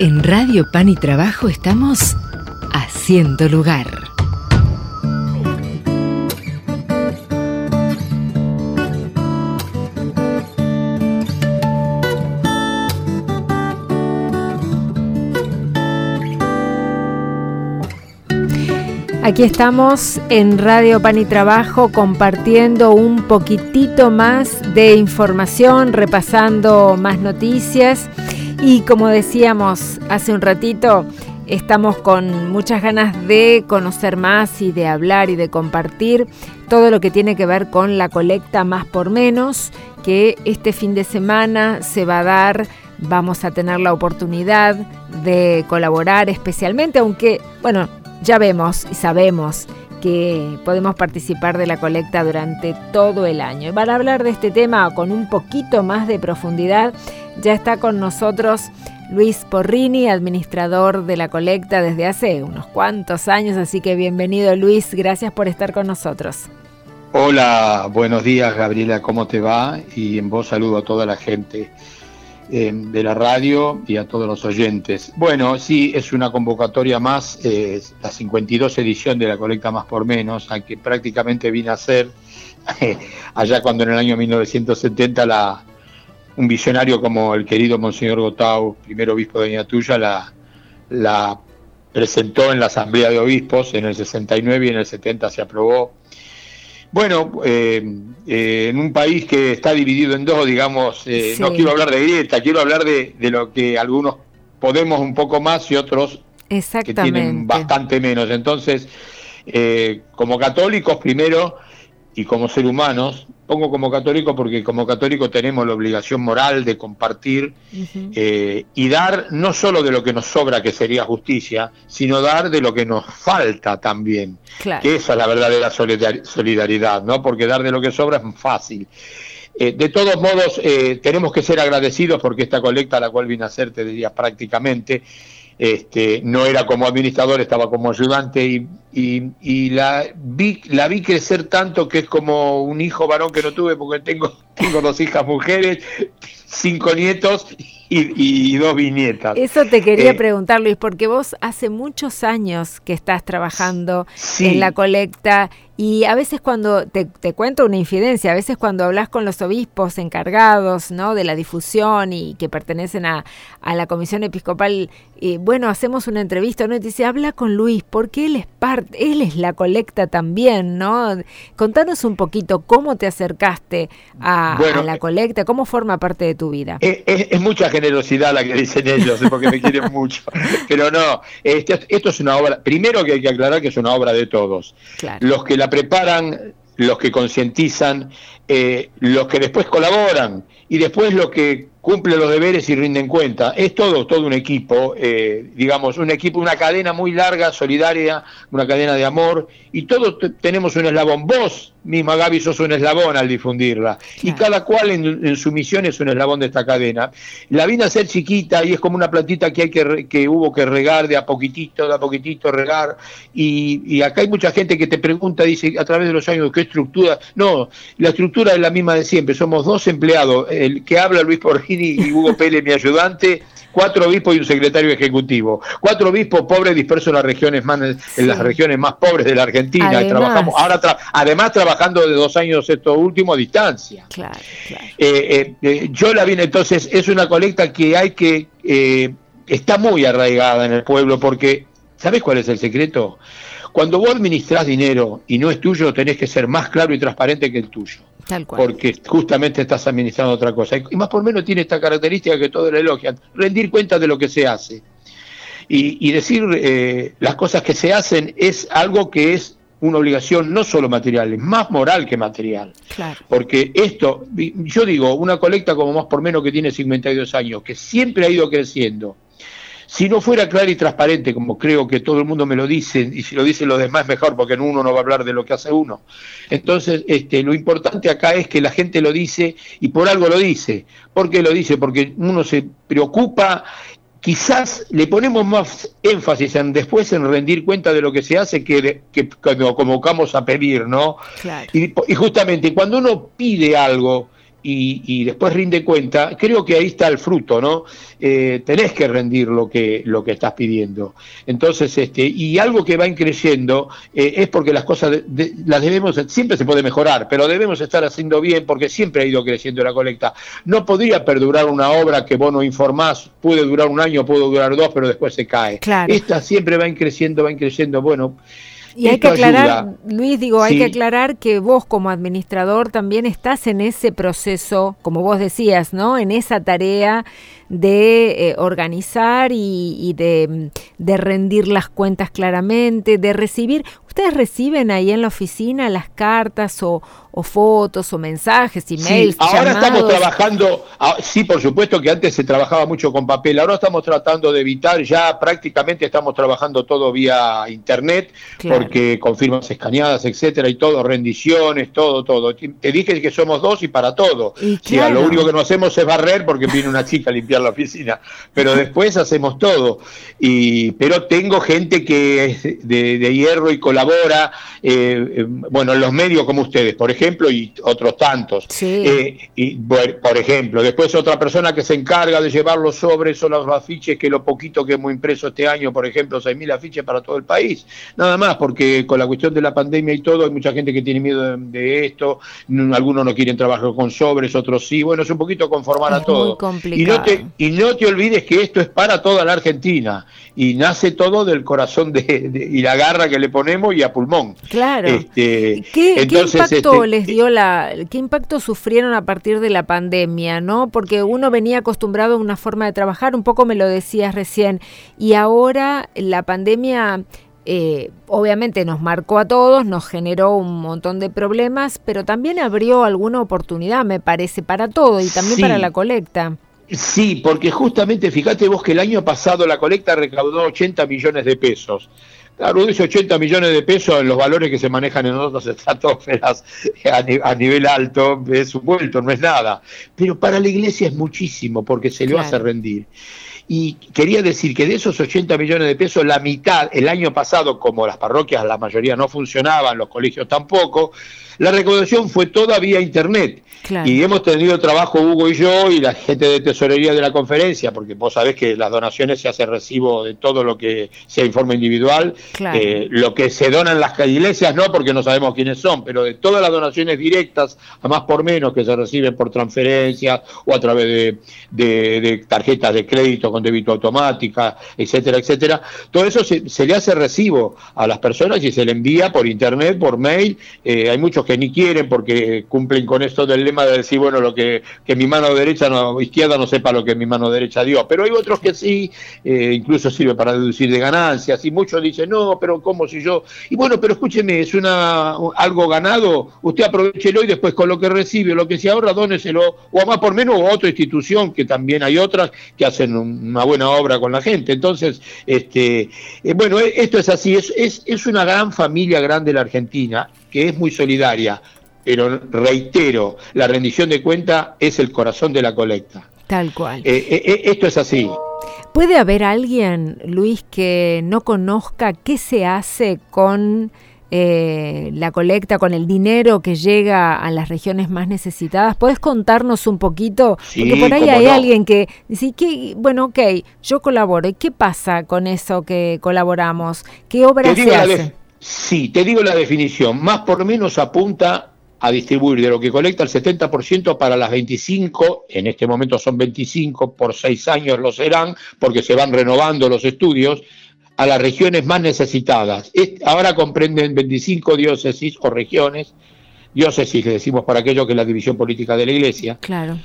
En Radio Pan y Trabajo estamos haciendo lugar. Aquí estamos en Radio Pan y Trabajo compartiendo un poquitito más de información, repasando más noticias y como decíamos hace un ratito, estamos con muchas ganas de conocer más y de hablar y de compartir todo lo que tiene que ver con la colecta más por menos, que este fin de semana se va a dar. Vamos a tener la oportunidad de colaborar especialmente, aunque, bueno, ya vemos y sabemos que podemos participar de la colecta durante todo el año. Y para hablar de este tema con un poquito más de profundidad, ya está con nosotros Luis Porrini, administrador de la colecta desde hace unos cuantos años, así que bienvenido Luis, gracias por estar con nosotros. Hola, buenos días Gabriela, ¿cómo te va? Y en vos saludo a toda la gente eh, de la radio y a todos los oyentes. Bueno, sí, es una convocatoria más, eh, la 52 edición de la colecta más por menos, a que prácticamente vine a ser allá cuando en el año 1970 la, un visionario como el querido Monseñor Gotau, primer obispo de Ñatuya, la, la presentó en la Asamblea de Obispos en el 69 y en el 70 se aprobó. Bueno, eh, eh, en un país que está dividido en dos, digamos, eh, no quiero hablar de grieta, quiero hablar de, lo que algunos podemos un poco más y otros que tienen bastante menos. Entonces, como católicos primero y como ser humanos, pongo como católico porque como católico tenemos la obligación moral de compartir eh, y dar no solo de lo que nos sobra, que sería justicia, sino dar de lo que nos falta también. Que esa es la verdadera solidaridad, ¿no? Porque dar de lo que sobra es fácil. Eh, de todos modos, eh, tenemos que ser agradecidos porque esta colecta a la cual vine a hacer, te diría prácticamente, este, no era como administrador, estaba como ayudante y, y, la, vi, la vi crecer tanto que es como un hijo varón que no tuve porque tengo, tengo dos hijas mujeres, cinco nietos y, dos bisnietas. Eso te quería eh, preguntar, Luis, porque vos hace muchos años que estás trabajando en la colecta y a veces cuando, te, cuento una infidencia, a veces cuando hablas con los obispos encargados ¿no? de la difusión y que pertenecen a, la comisión episcopal, eh, bueno, hacemos una entrevista, ¿no? Y te dice, habla con Luis, porque él es parte, él es la colecta también, ¿no? Contanos un poquito cómo te acercaste a, la colecta, cómo forma parte de tu vida. Es, mucha generosidad la que dicen ellos, porque me quieren mucho. Pero no, este, esto es una obra, primero que hay que aclarar que es una obra de todos. Los que la preparan, los que concientizan, eh, los que después colaboran y después los que cumplen los deberes y rinden cuenta. Es todo, todo un equipo, eh, digamos, un equipo, una cadena muy larga, solidaria, una cadena de amor, y todos tenemos un eslabón. Vos misma, Gaby, sos un eslabón al difundirla, y cada cual en, su misión es un eslabón de esta cadena. La vine a ser chiquita y es como una plantita que, hay que, que hubo que regar de a poquitito, de a poquitito regar, y, acá hay mucha gente que te pregunta, dice, a través de los años, ¿qué estructura? No, la estructura es la misma de siempre, somos dos empleados, el que habla Luis Y Hugo Pérez, mi ayudante, cuatro obispos y un secretario ejecutivo. Cuatro obispos pobres dispersos en las regiones más, en las regiones más pobres de la Argentina. Además, trabajamos, ahora además trabajando de dos años esto último a distancia. Claro, eh, eh, eh, yo la vine entonces, es una colecta que hay que, está muy arraigada en el pueblo porque, ¿sabes cuál es el secreto? Cuando vos administrás dinero y no es tuyo, tenés que ser más claro y transparente que el tuyo. Tal cual. Porque justamente estás administrando otra cosa. Y más por menos tiene esta característica que todos le elogian, rendir cuenta de lo que se hace. Y, decir eh, las cosas que se hacen es algo que es una obligación no solo material, es más moral que material. Claro. Porque esto, yo digo, una colecta como más por menos que tiene 52 años, que siempre ha ido creciendo, si no fuera claro y transparente, como creo que todo el mundo me lo dice, y si lo dicen los demás mejor, porque uno no va a hablar de lo que hace uno. Entonces, este, lo importante acá es que la gente lo dice y por algo lo dice. ¿Por qué lo dice? Porque uno se preocupa quizás le ponemos más énfasis en después en rendir cuenta de lo que se hace que, que cuando convocamos a pedir, ¿no? Y, y, justamente cuando uno pide algo y, después rinde cuenta, creo que ahí está el fruto, ¿no? Eh, tenés que rendir lo que, lo que estás pidiendo. Entonces, este, y algo que va creciendo eh, es porque las cosas las debemos, siempre se puede mejorar, pero debemos estar haciendo bien porque siempre ha ido creciendo la colecta. No podría perdurar una obra que vos no informás, puede durar un año, puede durar dos, pero después se cae. Esta siempre va creciendo, va creciendo. Bueno, y hay que aclarar, Luis, digo, hay que aclarar que vos como administrador también estás en ese proceso, como vos decías, ¿no? En esa tarea de eh, organizar y, de, de, rendir las cuentas claramente, de recibir. ¿Ustedes reciben ahí en la oficina las cartas o, fotos o mensajes, emails? Sí, ahora estamos trabajando, ah, sí, por supuesto que antes se trabajaba mucho con papel, ahora estamos tratando de evitar, ya prácticamente estamos trabajando todo vía internet, porque con firmas escaneadas, etcétera, y todo, rendiciones, todo, todo. Te dije que somos dos y para todo. Y lo único que no hacemos es barrer porque viene una chica a limpiar la oficina, pero después hacemos todo. Y, pero tengo gente que es de, de hierro y colabora eh, eh, bueno, los medios como ustedes, por ejemplo, y otros tantos. Eh, y, por ejemplo, después otra persona que se encarga de llevar los sobres o los afiches, que lo poquito que hemos impreso este año, por ejemplo, 6.000 afiches para todo el país. Nada más, porque con la cuestión de la pandemia y todo, hay mucha gente que tiene miedo de, esto, algunos no quieren trabajar con sobres, otros sí. Bueno, es un poquito conformar a todo. Y no, te, y no te olvides que esto es para toda la Argentina y nace todo del corazón de, y la garra que le ponemos y a pulmón. Claro. Este, ¿Qué, impacto este, les dio la, qué impacto sufrieron a partir de la pandemia, no? Porque uno venía acostumbrado a una forma de trabajar, un poco me lo decías recién, y ahora la pandemia eh, obviamente nos marcó a todos, nos generó un montón de problemas, pero también abrió alguna oportunidad, me parece, para todo y también para la colecta. Sí, porque justamente fíjate vos que el año pasado la colecta recaudó 80 millones de pesos. Claro, dice 80 millones de pesos en los valores que se manejan en otras estratosferas a, nivel alto es un vuelto, no es nada. Pero para la iglesia es muchísimo porque se le hace rendir. Y quería decir que de esos 80 millones de pesos, la mitad, el año pasado, como las parroquias la mayoría no funcionaban, los colegios tampoco, la recaudación fue todavía Internet. Y hemos tenido trabajo Hugo y yo y la gente de tesorería de la conferencia, porque vos sabés que las donaciones se hace recibo de todo lo que sea informe individual, eh, lo que se dona en las iglesias no, porque no sabemos quiénes son, pero de todas las donaciones directas, a más por menos, que se reciben por transferencias o a través de, tarjetas de crédito con débito automática, etcétera, etcétera, todo eso se, le hace recibo a las personas y se le envía por internet, por mail. Eh, hay muchos que ni quieren porque cumplen con esto del lema de decir, bueno, lo que, mi mano derecha no, izquierda no sepa lo que mi mano derecha dio. Pero hay otros que sí, eh, incluso sirve para deducir de ganancias, y muchos dicen, no, pero ¿cómo si yo? Y bueno, pero escúcheme, es una algo ganado, usted aprovechelo y después con lo que recibe, lo que se ahorra, dóneselo, o a más por menos, a otra institución, que también hay otras que hacen una buena obra con la gente. Entonces, este, eh, bueno, esto es así, es, es, es una gran familia grande la Argentina que es muy solidaria, pero reitero, la rendición de cuenta es el corazón de la colecta. Tal cual. Eh, eh, eh, esto es así. ¿Puede haber alguien, Luis, que no conozca qué se hace con la colecta, con el dinero que llega a las regiones más necesitadas? ¿Puedes contarnos un poquito? Porque por ahí hay alguien que dice, que, bueno, ok, yo colaboro. ¿Y qué pasa con eso que colaboramos? ¿Qué obras se hace? Sí, te digo la definición. Más por menos apunta a distribuir de lo que colecta el 70% para las 25, en este momento son 25, por seis años lo serán, porque se van renovando los estudios, a las regiones más necesitadas. Ahora comprenden 25 diócesis o regiones, diócesis le decimos para aquello que es la división política de la Iglesia. Claro.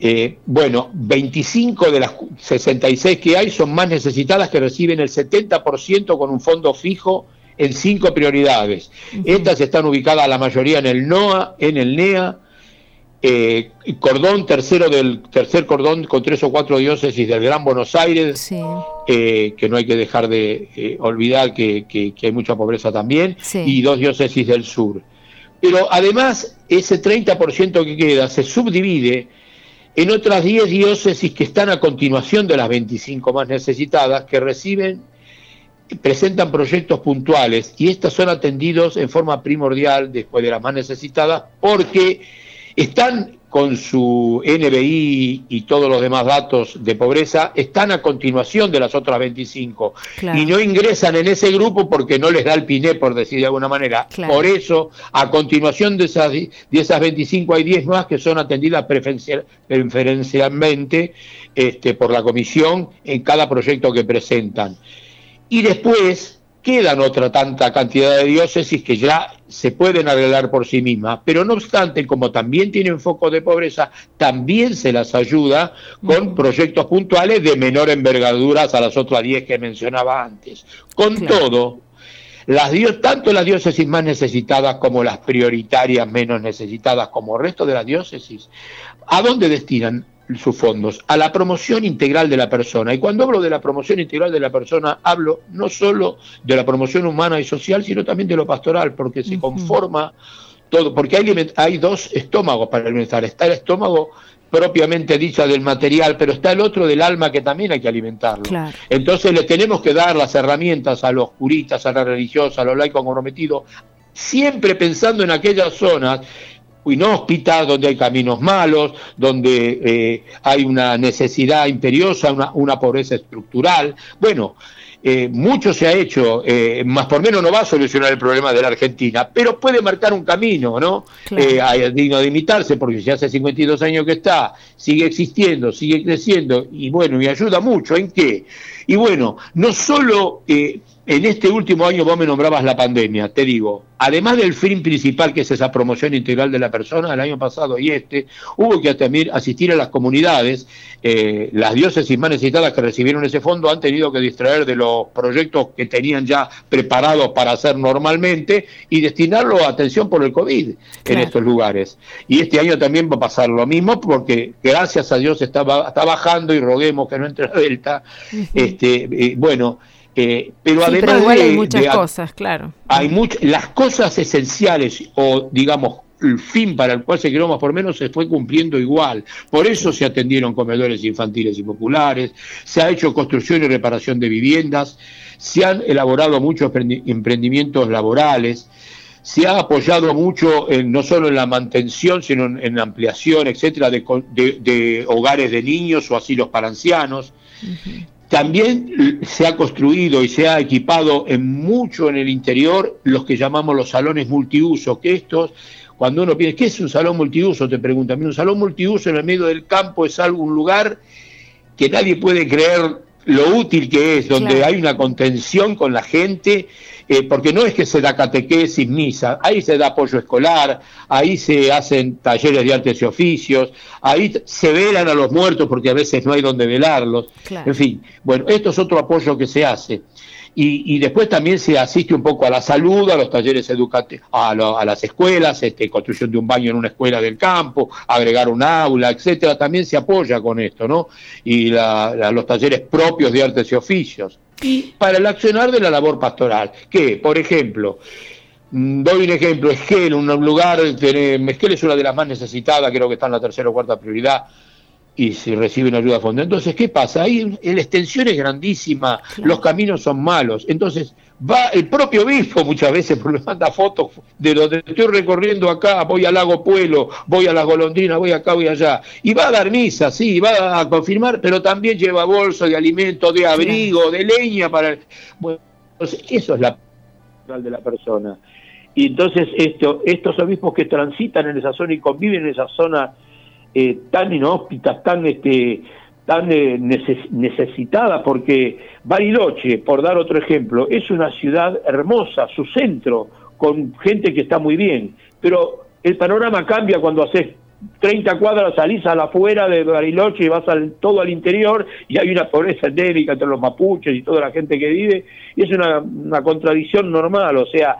Eh, bueno, 25 de las 66 que hay son más necesitadas que reciben el 70% con un fondo fijo en cinco prioridades. Estas están ubicadas la mayoría en el NOA, en el NEA, eh, cordón tercero del tercer cordón con tres o cuatro diócesis del Gran Buenos Aires, eh, que no hay que dejar de eh, olvidar que, hay mucha pobreza también, y dos diócesis del sur. Pero además, ese 30% que queda se subdivide en otras 10 diócesis que están a continuación de las 25 más necesitadas, que reciben presentan proyectos puntuales. Y estos son atendidos en forma primordial después de las más necesitadas porque están con su NBI y todos los demás datos de pobreza, están a continuación de las otras 25 y no ingresan en ese grupo porque no les da el PINE, por decir de alguna manera. Por eso, a continuación de esas, de esas 25 hay 10 más que son atendidas preferencialmente este, por la comisión en cada proyecto que presentan. Y después quedan otra tanta cantidad de diócesis que ya se pueden arreglar por sí mismas, pero no obstante, como también tienen foco de pobreza, también se las ayuda con proyectos puntuales de menor envergadura a las otras 10 que mencionaba antes. Con todo, las tanto las diócesis más necesitadas como las prioritarias menos necesitadas, como el resto de las diócesis, ¿a dónde destinan sus fondos a la promoción integral de la persona. Y cuando hablo de la promoción integral de la persona, hablo no solo de la promoción humana y social, sino también de lo pastoral, porque se conforma todo, porque hay, hay dos estómagos para alimentar. Está el estómago propiamente dicha del material, pero está el otro del alma que también hay que alimentarlo. Entonces le tenemos que dar las herramientas a los curistas, a la religiosa, a los laicos comprometidos, siempre pensando en aquellas zonas inhóspitas, donde hay caminos malos, donde eh, hay una necesidad imperiosa, una, una pobreza estructural. Bueno, eh, mucho se ha hecho, eh, más por menos no va a solucionar el problema de la Argentina, pero puede marcar un camino, ¿no? digno de imitarse, porque si hace 52 años que está, sigue existiendo, sigue creciendo, y bueno, y ayuda mucho, ¿en qué? Y bueno, no solo en este último año vos me nombrabas la pandemia, te digo, además del fin principal que es esa promoción integral de la persona, el año pasado y este, hubo que también asistir a las comunidades, eh, las diócesis más necesitadas que recibieron ese fondo han tenido que distraer de los proyectos que tenían ya preparados para hacer normalmente y destinarlo a atención por el COVID en estos lugares. Y este año también va a pasar lo mismo porque gracias a Dios está, está bajando y roguemos que no entre la Delta. este, eh, bueno, eh, pero además hay muchas cosas, claro. Hay muchas, las cosas esenciales o digamos el fin para el cual se creó más por menos se fue cumpliendo igual. Por eso se atendieron comedores infantiles y populares, se ha hecho construcción y reparación de viviendas, se han elaborado muchos emprendimientos laborales, se ha apoyado mucho no solo en la mantención, sino en, la ampliación, etcétera, de, hogares de niños o asilos para ancianos. También se ha construido y se ha equipado en mucho en el interior los que llamamos los salones multiuso, que estos, cuando uno piensa, ¿qué es un salón multiuso? Te preguntan, un salón multiuso en el medio del campo es algún lugar que nadie puede creer lo útil que es, donde hay una contención con la gente, eh, porque no es que se da catequesis, misa, ahí se da apoyo escolar, ahí se hacen talleres de artes y oficios, ahí se velan a los muertos porque a veces no hay donde velarlos, en fin, bueno, esto es otro apoyo que se hace. Y, después también se asiste un poco a la salud, a los talleres educativos, a, las escuelas, este, construcción de un baño en una escuela del campo, agregar un aula, etcétera, también se apoya con esto, ¿no? Y los talleres propios de artes y oficios. Y para el accionar de la labor pastoral, que, por ejemplo, mm, Doy un ejemplo, Esquel, un lugar, Esquel es una de las más necesitadas, creo que está en la tercera o cuarta prioridad, y si reciben ayuda a fondo. Entonces, ¿qué pasa? Ahí la extensión es grandísima, los caminos son malos. Entonces, va el propio obispo muchas veces, porque me manda fotos de donde estoy recorriendo acá, voy al lago Puelo, voy a las golondrinas, voy acá, voy allá. Y va a dar misa, sí, va a confirmar, pero también lleva bolsos de alimento, de abrigo, de leña para... Bueno, entonces, eso es la de la persona. Y entonces esto, estos obispos que transitan en esa zona y conviven en esa zona eh, tan inhóspitas, tan este tan eh, necesitada, porque Bariloche, por dar otro ejemplo, es una ciudad hermosa, su centro, con gente que está muy bien, pero el panorama cambia cuando haces 30 cuadras, salís a la afuera de Bariloche y vas al, todo al interior y hay una pobreza endémica entre los mapuches y toda la gente que vive, y es una, una contradicción normal, o sea,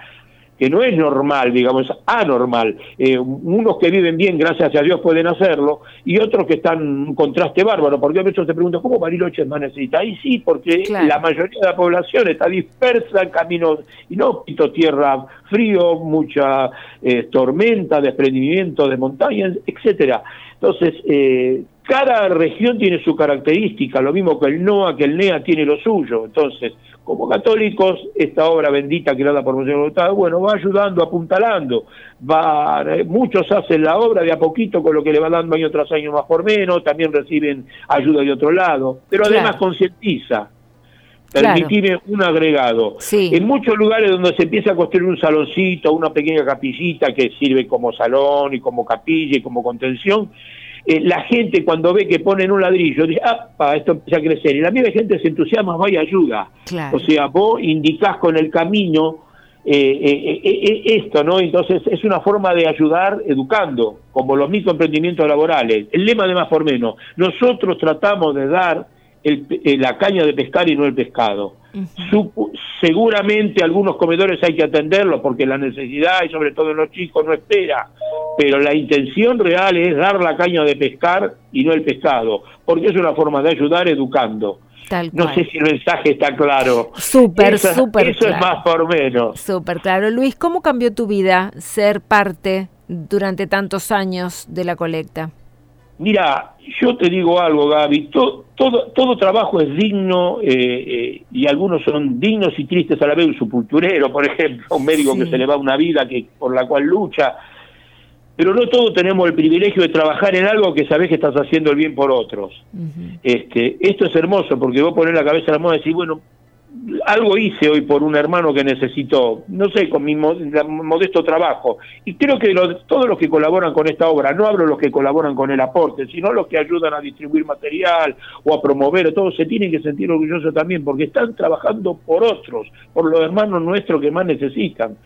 que no es normal, digamos, es anormal. Eh, unos que viven bien, gracias a Dios, pueden hacerlo, y otros que están en un contraste bárbaro, porque a veces te pregunto, ¿cómo Bariloche es más necesita? Ahí sí, porque la mayoría de la población está dispersa en caminos inhóspitos, tierra frío, mucha eh, tormenta, desprendimiento de montañas, etcétera. Entonces, eh, cada región tiene su característica, lo mismo que el NOA, que el NEA tiene lo suyo. Entonces, como católicos, esta obra bendita creada por Monseñor Hurtado, bueno, va ayudando, apuntalando, va, muchos hacen la obra de a poquito con lo que le va dando año tras año más por menos, también reciben ayuda de otro lado, pero además concientiza, permitime un agregado. En muchos lugares donde se empieza a construir un saloncito, una pequeña capillita que sirve como salón y como capilla y como contención, eh, la gente cuando ve que ponen un ladrillo dice, ah, esto empieza a crecer. Y la misma gente se entusiasma, va y ayuda. O sea, vos indicás con el camino eh, eh, esto, ¿no? Entonces es una forma de ayudar educando, como los microemprendimientos laborales. El lema de más por menos. Nosotros tratamos de dar la caña de pescar y no el pescado. Seguramente algunos comedores hay que atenderlos porque la necesidad y sobre todo en los chicos no espera, pero la intención real es dar la caña de pescar y no el pescado, porque es una forma de ayudar educando. no sé si el mensaje está claro. Súper, súper Eso es más por menos. Súper claro. Luis, ¿cómo cambió tu vida ser parte durante tantos años de la colecta? Mira, yo te digo algo, Gaby, todo, todo, trabajo es digno eh, eh, y algunos son dignos y tristes a la vez, un sepulturero, por ejemplo, un médico que se le va una vida que por la cual lucha, pero no todos tenemos el privilegio de trabajar en algo que sabes que estás haciendo el bien por otros. este, esto es hermoso porque vos pones la cabeza en la mano y decís, bueno, algo hice hoy por un hermano que necesitó, no sé, con mi modesto trabajo. Y creo que todos los que colaboran con esta obra, no hablo de los que colaboran con el aporte, sino los que ayudan a distribuir material o a promover, todos se tienen que sentir orgullosos también, porque están trabajando por otros, por los hermanos nuestros que más necesitan.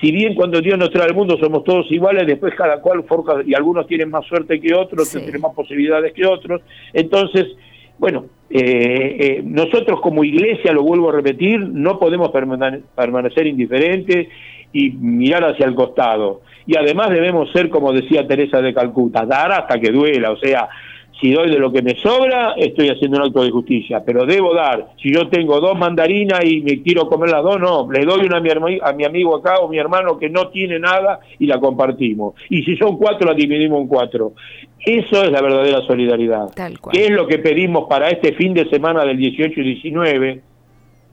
Si bien cuando Dios nos trae al mundo somos todos iguales, después cada cual forja, y algunos tienen más suerte que otros, tienen más posibilidades que otros, entonces bueno, eh, eh, nosotros como iglesia, lo vuelvo a repetir, no podemos permanecer indiferentes y mirar hacia el costado. Y además debemos ser, como decía Teresa de Calcuta, dar hasta que duela, o sea, si doy de lo que me sobra, estoy haciendo un acto de justicia, pero debo dar. Si yo tengo dos mandarinas y me quiero comer las dos, no, le doy una a mi, a mi amigo acá o mi hermano que no tiene nada y la compartimos. Y si son cuatro, la dividimos en cuatro. Eso es la verdadera solidaridad. Tal ¿Qué es lo que pedimos para este fin de semana del 18 y 19?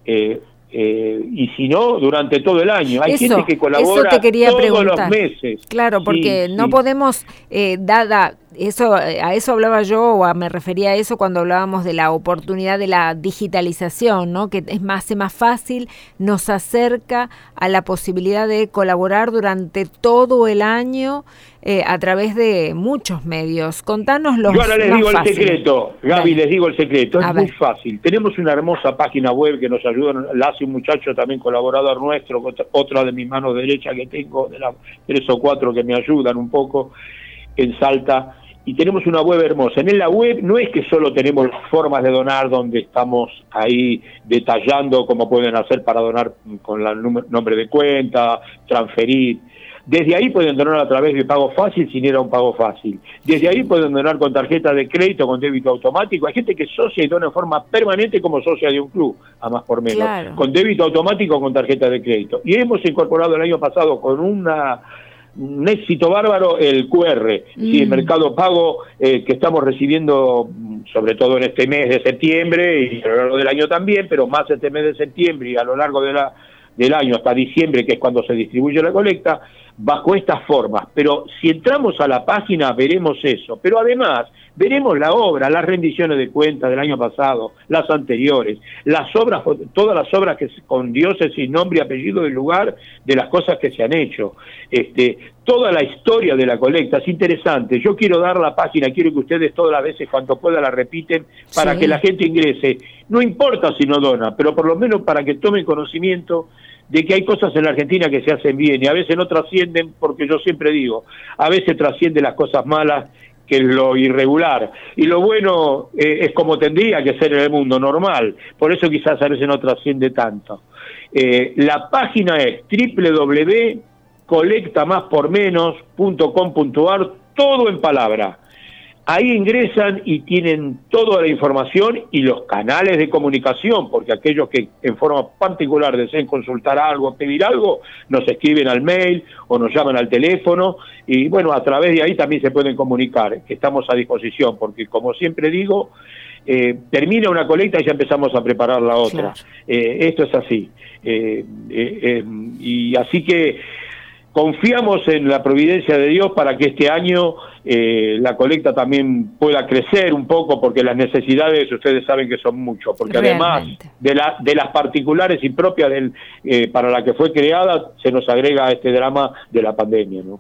Eh, eh, y si no, durante todo el año. Hay gente que colabora todos los meses. Claro, porque no podemos, eh, dada eso, eh, a eso hablaba yo o me refería a eso cuando hablábamos de la oportunidad de la digitalización, ¿no? que es más, más fácil, nos acerca a la posibilidad de colaborar durante todo el año eh, a través de muchos medios. Contanos los Yo ahora les digo el secreto, Gaby, les digo el secreto, es muy fácil. Tenemos una hermosa página web que nos ayuda, la hace un muchacho también colaborador nuestro, otra de mis manos derechas que tengo, de las tres o cuatro que me ayudan un poco en Salta y tenemos una web hermosa. En la web no es que solo tenemos formas de donar donde estamos ahí detallando cómo pueden hacer para donar con el nombre de cuenta, transferir. Desde ahí pueden donar a través de pago fácil si no era un pago fácil. Desde ahí pueden donar con tarjeta de crédito, con débito automático. Hay gente que socia y dona en forma permanente como socia de un club, a más por menos. Con débito automático o con tarjeta de crédito. Y hemos incorporado el año pasado con una un éxito bárbaro el QR, el mm. Mercado Pago eh, que estamos recibiendo sobre todo en este mes de septiembre y a lo largo del año también, pero más este mes de septiembre y a lo largo de la, del año hasta diciembre, que es cuando se distribuye la colecta, bajo estas formas. Pero si entramos a la página veremos eso. Pero además veremos la obra, las rendiciones de cuentas del año pasado, las anteriores, las obras, todas las obras que con diócesis, nombre y apellido del lugar de las cosas que se han hecho. Este, toda la historia de la colecta es interesante. Yo quiero dar la página, quiero que ustedes todas las veces cuanto pueda la repiten para que la gente ingrese. No importa si no dona, pero por lo menos para que tomen conocimiento de que hay cosas en la Argentina que se hacen bien y a veces no trascienden, porque yo siempre digo, a veces trascienden las cosas malas que es lo irregular. Y lo bueno eh, es como tendría que ser en el mundo normal, por eso quizás a veces no trasciende tanto. Eh, la página es www.colectamáspormenos.com.ar, todo en palabra. Ahí ingresan y tienen toda la información y los canales de comunicación, porque aquellos que en forma particular deseen consultar algo, pedir algo, nos escriben al mail o nos llaman al teléfono y bueno, a través de ahí también se pueden comunicar, estamos a disposición, porque como siempre digo, eh, termina una colecta y ya empezamos a preparar la otra. Eh, esto es así. Eh, y así que confiamos en la providencia de Dios para que este año la colecta también pueda crecer un poco, porque las necesidades ustedes saben que son muchos, porque además de, la, de las particulares y propias del, para la que fue creada, se nos agrega este drama de la pandemia. ¿no?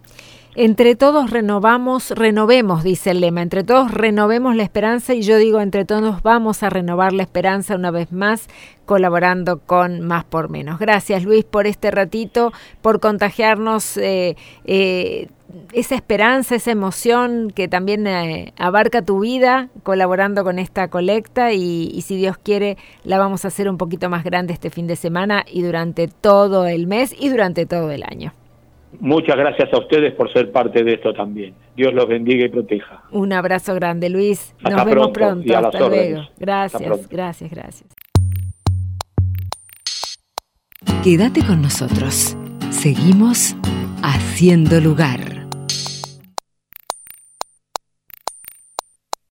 Entre todos renovamos, renovemos, dice el lema, entre todos renovemos la esperanza y yo digo, entre todos vamos a renovar la esperanza una vez más colaborando con Más por Menos. Gracias Luis por este ratito, por contagiarnos eh, eh, esa esperanza, esa emoción que también eh, abarca tu vida colaborando con esta colecta y, y si Dios quiere la vamos a hacer un poquito más grande este fin de semana y durante todo el mes y durante todo el año. Muchas gracias a ustedes por ser parte de esto también. Dios los bendiga y proteja. Un abrazo grande, Luis. Nos vemos pronto. Hasta luego. Gracias, gracias, gracias. Quédate con nosotros. Seguimos haciendo lugar.